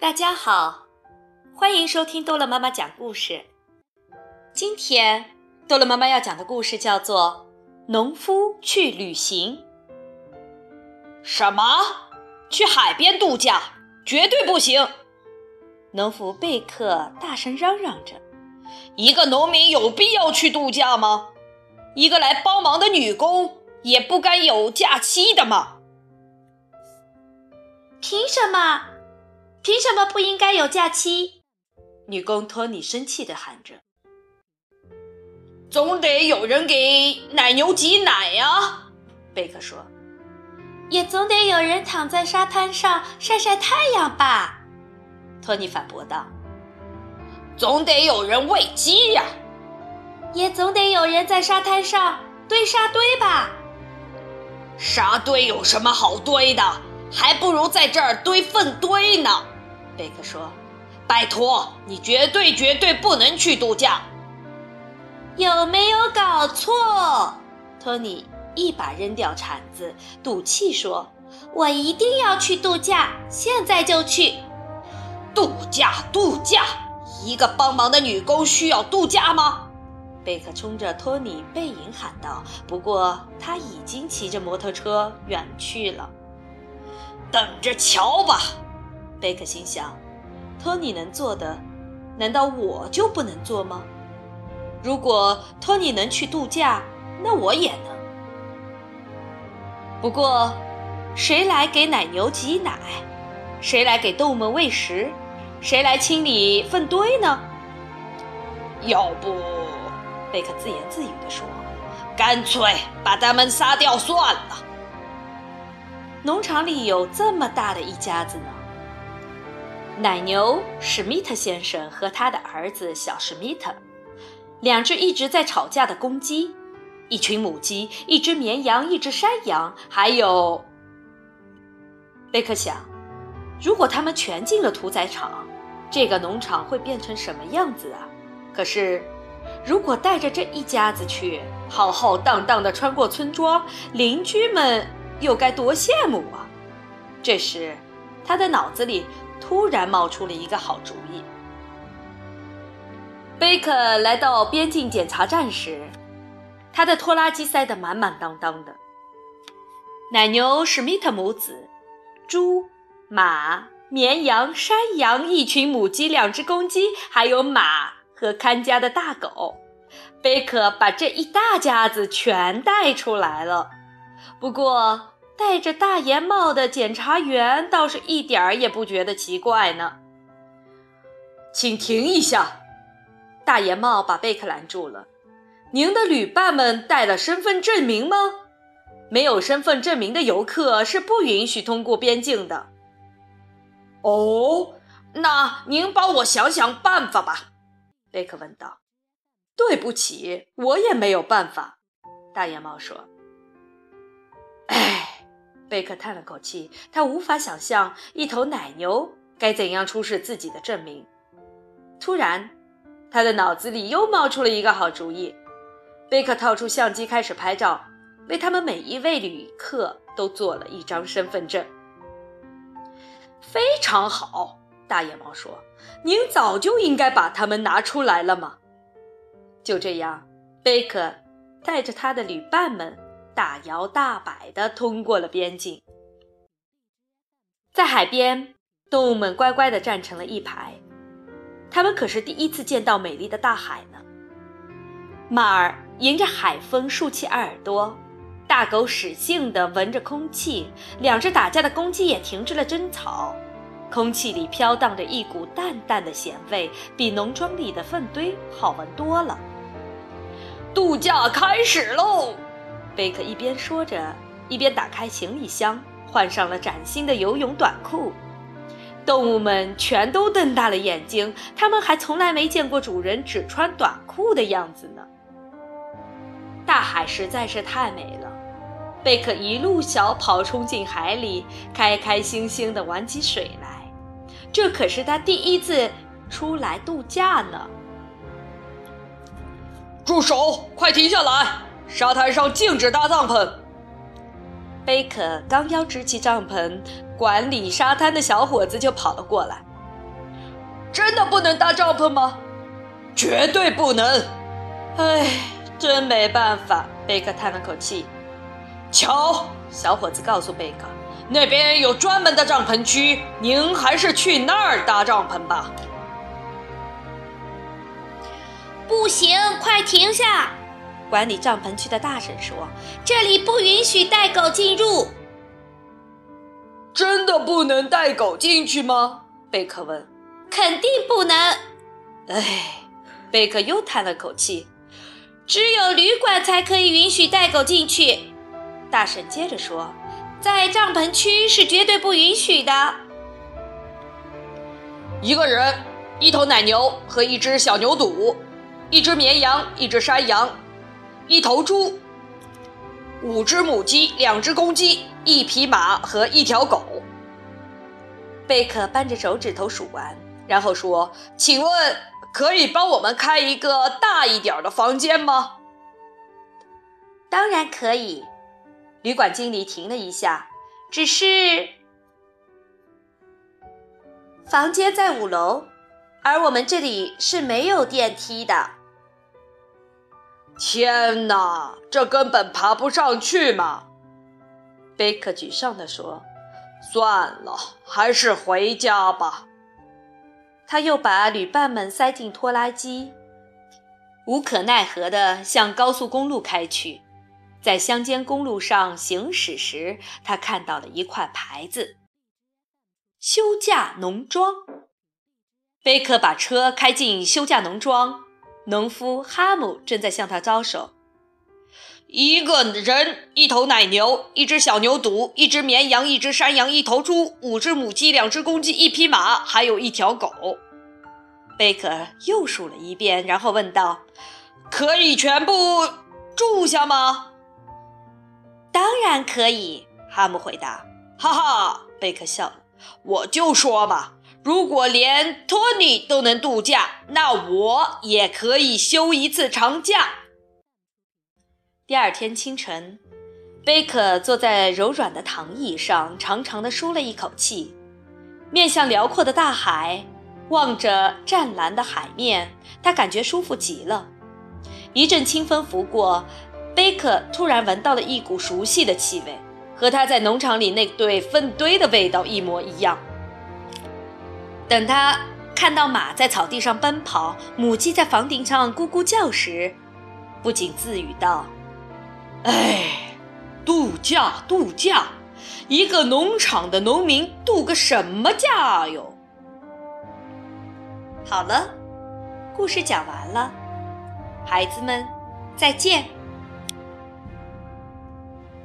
大家好，欢迎收听多乐妈妈讲故事。今天多乐妈妈要讲的故事叫做《农夫去旅行》。什么？去海边度假？绝对不行！农夫贝克大声嚷嚷着：“一个农民有必要去度假吗？一个来帮忙的女工也不该有假期的吗？凭什么？”凭什么不应该有假期？女工托尼生气地喊着：“总得有人给奶牛挤奶呀！”贝克说：“也总得有人躺在沙滩上晒晒太阳吧？”托尼反驳道：“总得有人喂鸡呀！也总得有人在沙滩上堆沙堆吧？沙堆有什么好堆的？还不如在这儿堆粪堆呢！”贝克说：“拜托，你绝对绝对不能去度假。”有没有搞错？托尼一把扔掉铲子，赌气说：“我一定要去度假，现在就去。”度假，度假！一个帮忙的女工需要度假吗？贝克冲着托尼背影喊道。不过他已经骑着摩托车远去了。等着瞧吧。贝克心想：“托尼能做的，难道我就不能做吗？如果托尼能去度假，那我也能。不过，谁来给奶牛挤奶？谁来给动物们喂食？谁来清理粪堆呢？要不，贝克自言自语地说：‘干脆把它们杀掉算了。’农场里有这么大的一家子呢。”奶牛史密特先生和他的儿子小史密特，两只一直在吵架的公鸡，一群母鸡，一只绵羊，一只山羊，还有……贝克想，如果他们全进了屠宰场，这个农场会变成什么样子啊？可是，如果带着这一家子去，浩浩荡荡地穿过村庄，邻居们又该多羡慕啊！这时，他的脑子里。突然冒出了一个好主意。贝克来到边境检查站时，他的拖拉机塞得满满当当的。奶牛史密特母子、猪、马、绵羊、山羊、一群母鸡、两只公鸡，还有马和看家的大狗，贝克把这一大家子全带出来了。不过，戴着大檐帽的检察员倒是一点儿也不觉得奇怪呢。请停一下！大檐帽把贝克拦住了。您的旅伴们带了身份证明吗？没有身份证明的游客是不允许通过边境的。哦，那您帮我想想办法吧。贝克问道。对不起，我也没有办法。大檐帽说。贝克叹了口气，他无法想象一头奶牛该怎样出示自己的证明。突然，他的脑子里又冒出了一个好主意。贝克掏出相机开始拍照，为他们每一位旅客都做了一张身份证。非常好，大野猫说：“您早就应该把它们拿出来了嘛。”就这样，贝克带着他的旅伴们。大摇大摆地通过了边境，在海边，动物们乖乖地站成了一排。他们可是第一次见到美丽的大海呢。马儿迎着海风竖起耳朵，大狗使劲地闻着空气，两只打架的公鸡也停止了争吵。空气里飘荡着一股淡淡的咸味，比农庄里的粪堆好闻多了。度假开始喽！贝克一边说着，一边打开行李箱，换上了崭新的游泳短裤。动物们全都瞪大了眼睛，他们还从来没见过主人只穿短裤的样子呢。大海实在是太美了，贝克一路小跑冲进海里，开开心心地玩起水来。这可是他第一次出来度假呢。住手！快停下来！沙滩上禁止搭帐篷。贝克刚要支起帐篷，管理沙滩的小伙子就跑了过来。真的不能搭帐篷吗？绝对不能！唉，真没办法。贝克叹了口气。瞧，小伙子告诉贝克，那边有专门的帐篷区，您还是去那儿搭帐篷吧。不行，快停下！管理帐篷区的大婶说：“这里不允许带狗进入。”真的不能带狗进去吗？贝克问。“肯定不能。”哎，贝克又叹了口气。“只有旅馆才可以允许带狗进去。”大婶接着说，“在帐篷区是绝对不允许的。”一个人，一头奶牛和一只小牛犊，一只绵羊，一只山羊。一头猪，五只母鸡，两只公鸡，一匹马和一条狗。贝克扳着手指头数完，然后说：“请问，可以帮我们开一个大一点的房间吗？”“当然可以。”旅馆经理停了一下，“只是房间在五楼，而我们这里是没有电梯的。”天哪，这根本爬不上去嘛！贝克沮丧地说：“算了，还是回家吧。”他又把旅伴们塞进拖拉机，无可奈何地向高速公路开去。在乡间公路上行驶时，他看到了一块牌子：“休假农庄。”贝克把车开进休假农庄。农夫哈姆正在向他招手。一个人，一头奶牛，一只小牛犊，一只绵羊，一只山羊，一头猪，五只母鸡，两只公鸡，一匹马，还有一条狗。贝克又数了一遍，然后问道：“可以全部住下吗？”“当然可以。”哈姆回答。“哈哈！”贝克笑了，“我就说嘛。”如果连托尼都能度假，那我也可以休一次长假。第二天清晨，贝克坐在柔软的躺椅上，长长的舒了一口气，面向辽阔的大海，望着湛蓝的海面，他感觉舒服极了。一阵清风拂过，贝克突然闻到了一股熟悉的气味，和他在农场里那堆粪堆的味道一模一样。等他看到马在草地上奔跑，母鸡在房顶上咕咕叫时，不禁自语道：“哎，度假，度假！一个农场的农民度个什么假哟？”好了，故事讲完了，孩子们，再见。